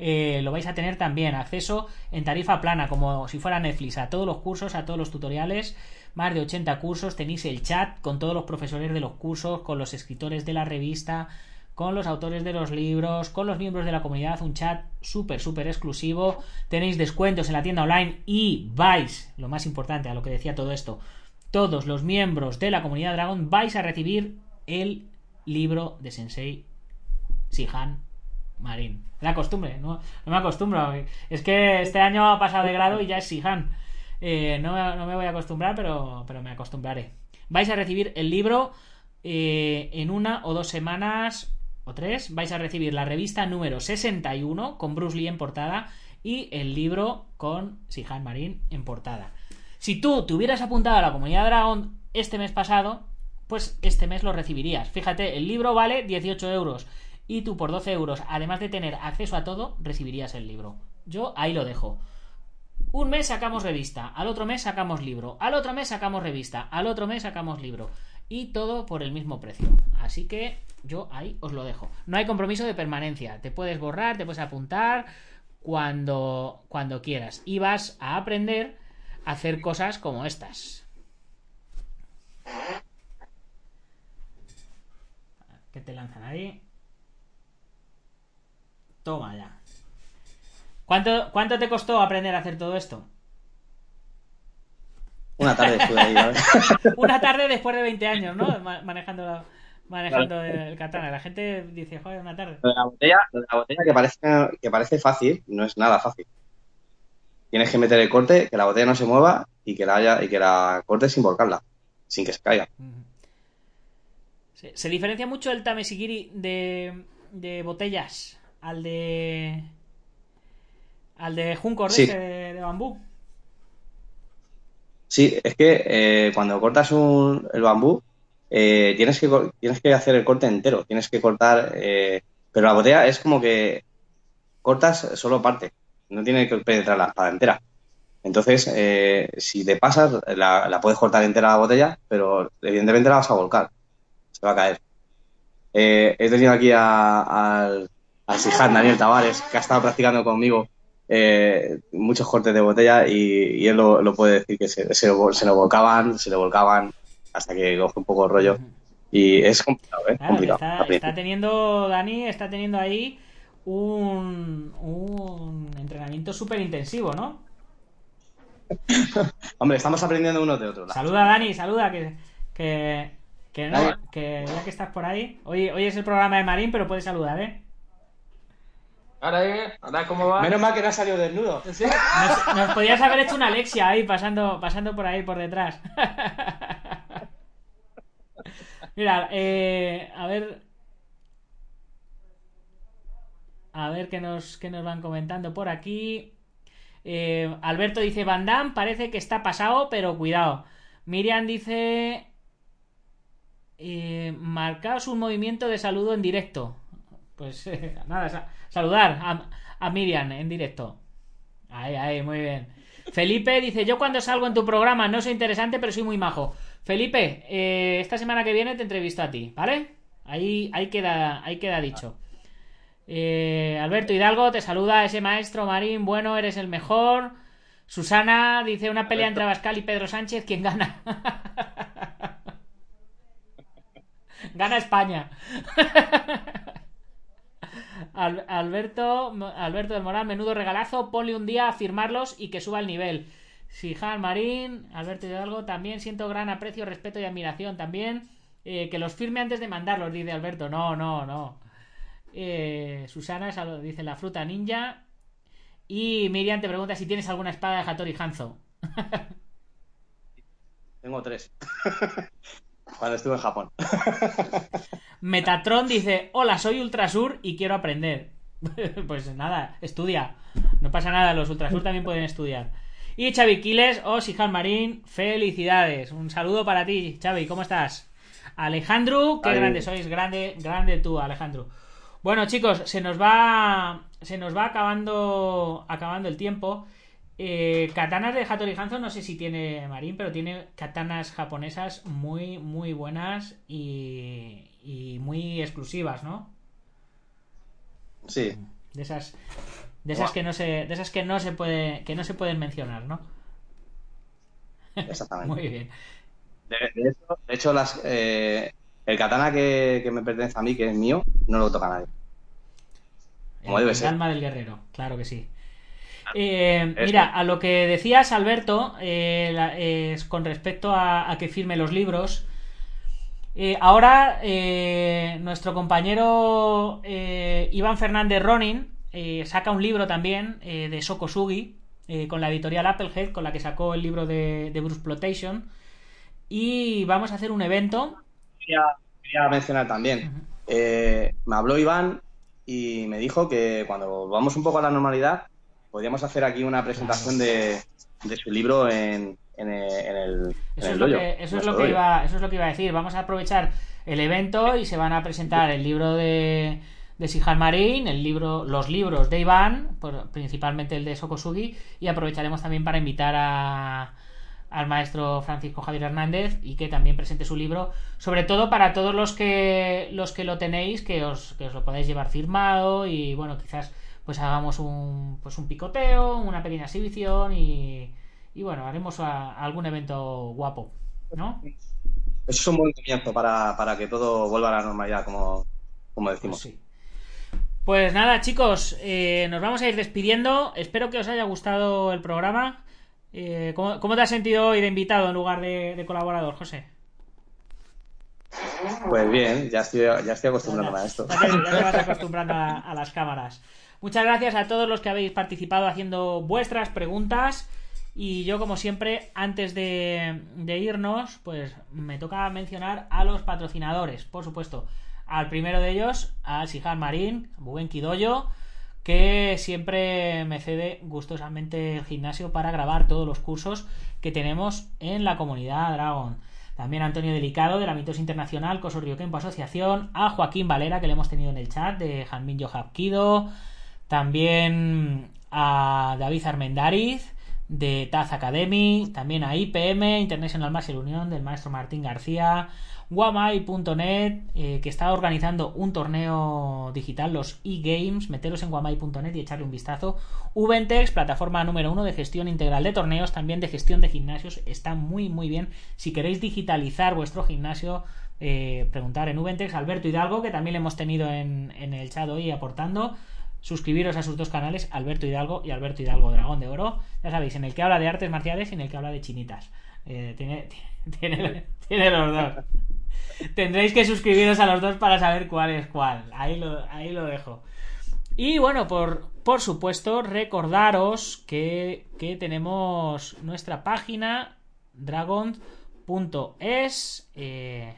eh, lo vais a tener también acceso en tarifa plana, como si fuera Netflix, a todos los cursos, a todos los tutoriales, más de 80 cursos, tenéis el chat con todos los profesores de los cursos, con los escritores de la revista, con los autores de los libros, con los miembros de la comunidad, un chat súper, súper exclusivo, tenéis descuentos en la tienda online y vais, lo más importante a lo que decía todo esto, todos los miembros de la comunidad Dragon vais a recibir el libro de Sensei Sihan Marín. La costumbre, no, no me acostumbro. Es que este año ha pasado de grado y ya es Sihan. Eh, no, no, me voy a acostumbrar, pero, pero me acostumbraré. Vais a recibir el libro eh, en una o dos semanas o tres. Vais a recibir la revista número 61 con Bruce Lee en portada y el libro con Sihan Marín en portada. Si tú te hubieras apuntado a la comunidad Dragon este mes pasado, pues este mes lo recibirías. Fíjate, el libro vale 18 euros y tú por 12 euros, además de tener acceso a todo, recibirías el libro. Yo ahí lo dejo. Un mes sacamos revista, al otro mes sacamos libro, al otro mes sacamos revista, al otro mes sacamos libro. Y todo por el mismo precio. Así que yo ahí os lo dejo. No hay compromiso de permanencia. Te puedes borrar, te puedes apuntar cuando, cuando quieras. Y vas a aprender a hacer cosas como estas. ¿Qué te lanzan ahí? Toma ya. ¿Cuánto, ¿Cuánto te costó aprender a hacer todo esto? Una tarde estuve ahí, ¿vale? Una tarde después de 20 años, ¿no? Ma- Manejando, manejando el katana. La gente dice, joder, una tarde. De la botella, de la botella que, parece, que parece fácil, no es nada fácil. Tienes que meter el corte, que la botella no se mueva y que la, haya, y que la cortes sin volcarla, sin que se caiga. Se, se diferencia mucho el Tamesigiri de, de botellas al de. al de Junco Sí. de, de bambú. Sí, es que eh, cuando cortas un, el bambú, eh, tienes, que, tienes que hacer el corte entero, tienes que cortar, eh, pero la botella es como que cortas solo parte, no tiene que penetrar la espada entera. Entonces, eh, si te pasas, la, la puedes cortar entera la botella, pero evidentemente la vas a volcar, se va a caer. Eh, he tenido aquí a- al, al Siján Daniel Tavares, que ha estado practicando conmigo eh, muchos cortes de botella y, y él lo, lo puede decir que se, se, lo- se lo volcaban, se lo volcaban hasta que coge un poco el rollo. Y es complicado, ¿eh? Claro, complicado. está, teniendo, Dani, está teniendo ahí un, un entrenamiento súper intensivo, ¿no? Hombre, estamos aprendiendo uno de otro. Saluda, Dani, saluda, que, que, que, no, que ya que estás por ahí. Hoy, hoy es el programa de Marín, pero puedes saludar, ¿eh? Ahora, ¿eh? Ahora, ¿cómo va? Menos mal que no ha salido desnudo. ¿Sí? Nos, nos podías haber hecho una Alexia ahí, pasando, pasando por ahí, por detrás. Mira, eh, a ver. A ver qué nos, qué nos van comentando por aquí. Eh, Alberto dice: Van Damme parece que está pasado, pero cuidado. Miriam dice: eh, Marcaos un movimiento de saludo en directo. Pues eh, nada, sa- saludar a, a Miriam en directo. Ahí, ahí, muy bien. Felipe dice, yo cuando salgo en tu programa no soy interesante, pero soy muy majo. Felipe, eh, esta semana que viene te entrevisto a ti, ¿vale? Ahí, ahí, queda, ahí queda dicho. Eh, Alberto Hidalgo te saluda, ese maestro Marín, bueno, eres el mejor. Susana dice una pelea entre Abascal y Pedro Sánchez, ¿quién gana? gana España. Al- Alberto, Alberto del Moral, menudo regalazo, ponle un día a firmarlos y que suba el nivel. Sijan Marín, Alberto Hidalgo, también siento gran aprecio, respeto y admiración también. Eh, que los firme antes de mandarlos, dice Alberto. No, no, no. Eh, Susana dice la fruta ninja. Y Miriam te pregunta si tienes alguna espada de Hattori Hanzo. Tengo tres. Cuando estuve en Japón. Metatron dice, hola, soy Ultrasur y quiero aprender. pues nada, estudia. No pasa nada, los Ultrasur también pueden estudiar. Y Xavi Quiles o Sijan Marín, felicidades. Un saludo para ti, Xavi, ¿cómo estás? Alejandro, qué Ahí. grande sois, grande, grande tú, Alejandro. Bueno, chicos, se nos va. Se nos va acabando. acabando el tiempo. Eh, katanas de Hattori Hanzo, no sé si tiene Marín, pero tiene katanas japonesas muy, muy buenas y, y muy exclusivas, ¿no? Sí. De esas, de esas que no se, de esas que no se puede, que no se pueden mencionar, ¿no? Exactamente. Muy bien. De, de hecho, de hecho, las, eh, el katana que, que me pertenece a mí, que es mío, no lo toca nadie. Como el, debe el ser. alma del guerrero, claro que sí. Eh, mira, a lo que decías, Alberto, eh, la- con respecto a, a que firme los libros. eh, ahora, eh, nuestro compañero eh, Iván Fernández Ronin eh, saca un libro también eh, de Sokosugi eh, con la editorial Applehead, con la que sacó el libro de, de Bruce Plotation. Y vamos a hacer un evento. Quería, quería mencionar también. eh, me habló Iván y me dijo que cuando volvamos un poco a la normalidad, podríamos hacer aquí una presentación de, de su libro en, en el, en el, en Eso, el es lo, que, eso, es lo que iba, eso es lo que iba a decir. Vamos a aprovechar el evento y se van a presentar el libro de, de Sihan Marín, el libro, los libros de Iván, por- principalmente el de Sokosugi, y aprovecharemos también para invitar a, al maestro Francisco Javier Hernández y que también presente su libro, sobre todo para todos los que los que lo tenéis, que os, que os lo podáis llevar firmado y bueno, quizás pues hagamos un pues un picoteo, una pequeña exhibición y, y bueno, haremos a- algún evento guapo, ¿no? Eso es un buen comienzo para, para que todo vuelva a la normalidad, como, como Pues decimos. sí. Pues nada, chicos, eh, nos vamos a ir despidiendo. Espero que os haya gustado el programa. Eh, ¿cómo, cómo te has sentido hoy de invitado en lugar de, de colaborador, José? Pues bien, ya estoy, ya estoy acostumbrándome a esto. Ya te, ya te vas acostumbrando a, a las cámaras. Muchas gracias a todos los que habéis participado haciendo vuestras preguntas. Y yo, como siempre, antes de, irnos, pues me toca mencionar a los patrocinadores. Por supuesto, al primero de ellos, al Sihan Marín, Buen Kidoyo, que siempre me cede gustosamente el gimnasio para grabar todos los cursos que tenemos en la comunidad Dragon. También a Antonio Delicado de la Mitos Internacional, Coso Ryokempo Asociación, a Joaquín Valera, que le hemos tenido en el chat, de Janmin Johab Kido, también a David Armendariz, de Taz Academy, también a IPM, International Martial Union, del maestro Martín García, Guamai.net, eh, que está organizando un torneo digital, los e-games, meteros en guamai.net y echarle un vistazo. Ubentex, plataforma número uno de gestión integral de torneos, también de gestión de gimnasios, está muy muy bien. Si queréis digitalizar vuestro gimnasio, eh, preguntar en Ubentex, Alberto Hidalgo, que también le hemos tenido en, en el chat hoy aportando. Suscribiros a sus dos canales, Alberto Hidalgo y Alberto Hidalgo Dragón de Oro. Ya sabéis, en el que habla de artes marciales y en el que habla de chinitas. Eh, tiene, tiene, tiene los dos. Tendréis que suscribiros a los dos para saber cuál es cuál. Ahí lo, ahí lo dejo. Y bueno, por, por supuesto, recordaros que, que tenemos nuestra página dragon.es. Eh,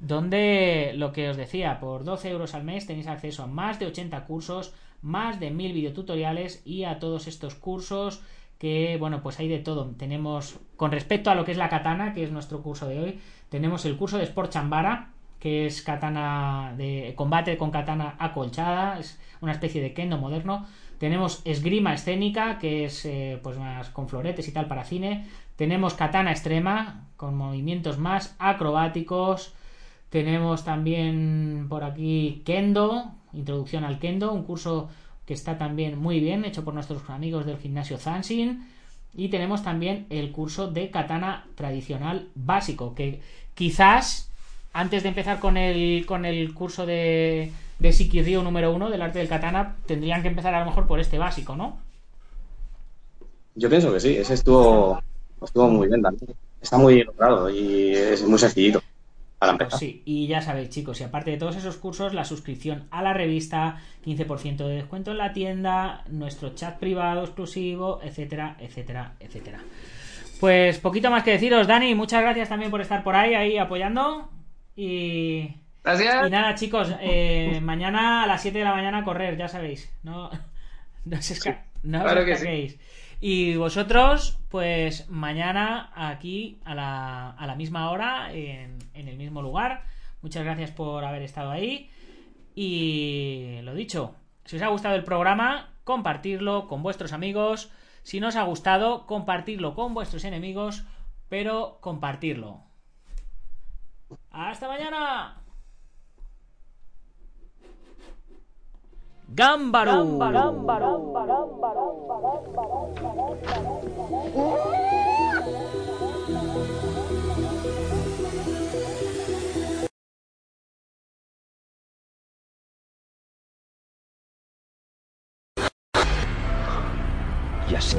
donde lo que os decía, por 12 euros al mes tenéis acceso a más de 80 cursos, más de 1000 videotutoriales y a todos estos cursos que, bueno, pues hay de todo. Tenemos, con respecto a lo que es la katana, que es nuestro curso de hoy, tenemos el curso de Sport Chambara, que es katana de combate con katana acolchada, es una especie de kendo moderno. Tenemos esgrima escénica, que es eh, pues más con floretes y tal para cine. Tenemos katana extrema, con movimientos más acrobáticos. Tenemos también por aquí Kendo, introducción al Kendo, un curso que está también muy bien, hecho por nuestros amigos del gimnasio Zanshin. Y tenemos también el curso de katana tradicional básico, que quizás antes de empezar con el, con el curso de, de Sikiryu número uno del arte del katana, tendrían que empezar a lo mejor por este básico, ¿no? Yo pienso que sí, ese estuvo, estuvo muy bien también. Está muy logrado y es muy sencillito. Pues sí, y ya sabéis, chicos, y aparte de todos esos cursos, la suscripción a la revista, 15% de descuento en la tienda, nuestro chat privado exclusivo, etcétera, etcétera, etcétera. Pues poquito más que deciros, Dani, muchas gracias también por estar por ahí, ahí apoyando. Y, Gracias. y nada, chicos, eh, mañana a las 7 de la mañana a correr, ya sabéis. No, no os, esca- no os claro que sí. Y vosotros, pues mañana aquí a la, a la misma hora, en, en el mismo lugar. Muchas gracias por haber estado ahí. Y lo dicho, si os ha gustado el programa, compartirlo con vuestros amigos. Si no os ha gustado, compartirlo con vuestros enemigos, pero compartirlo. ¡Hasta mañana! ¡Gámbaro! Ya sé.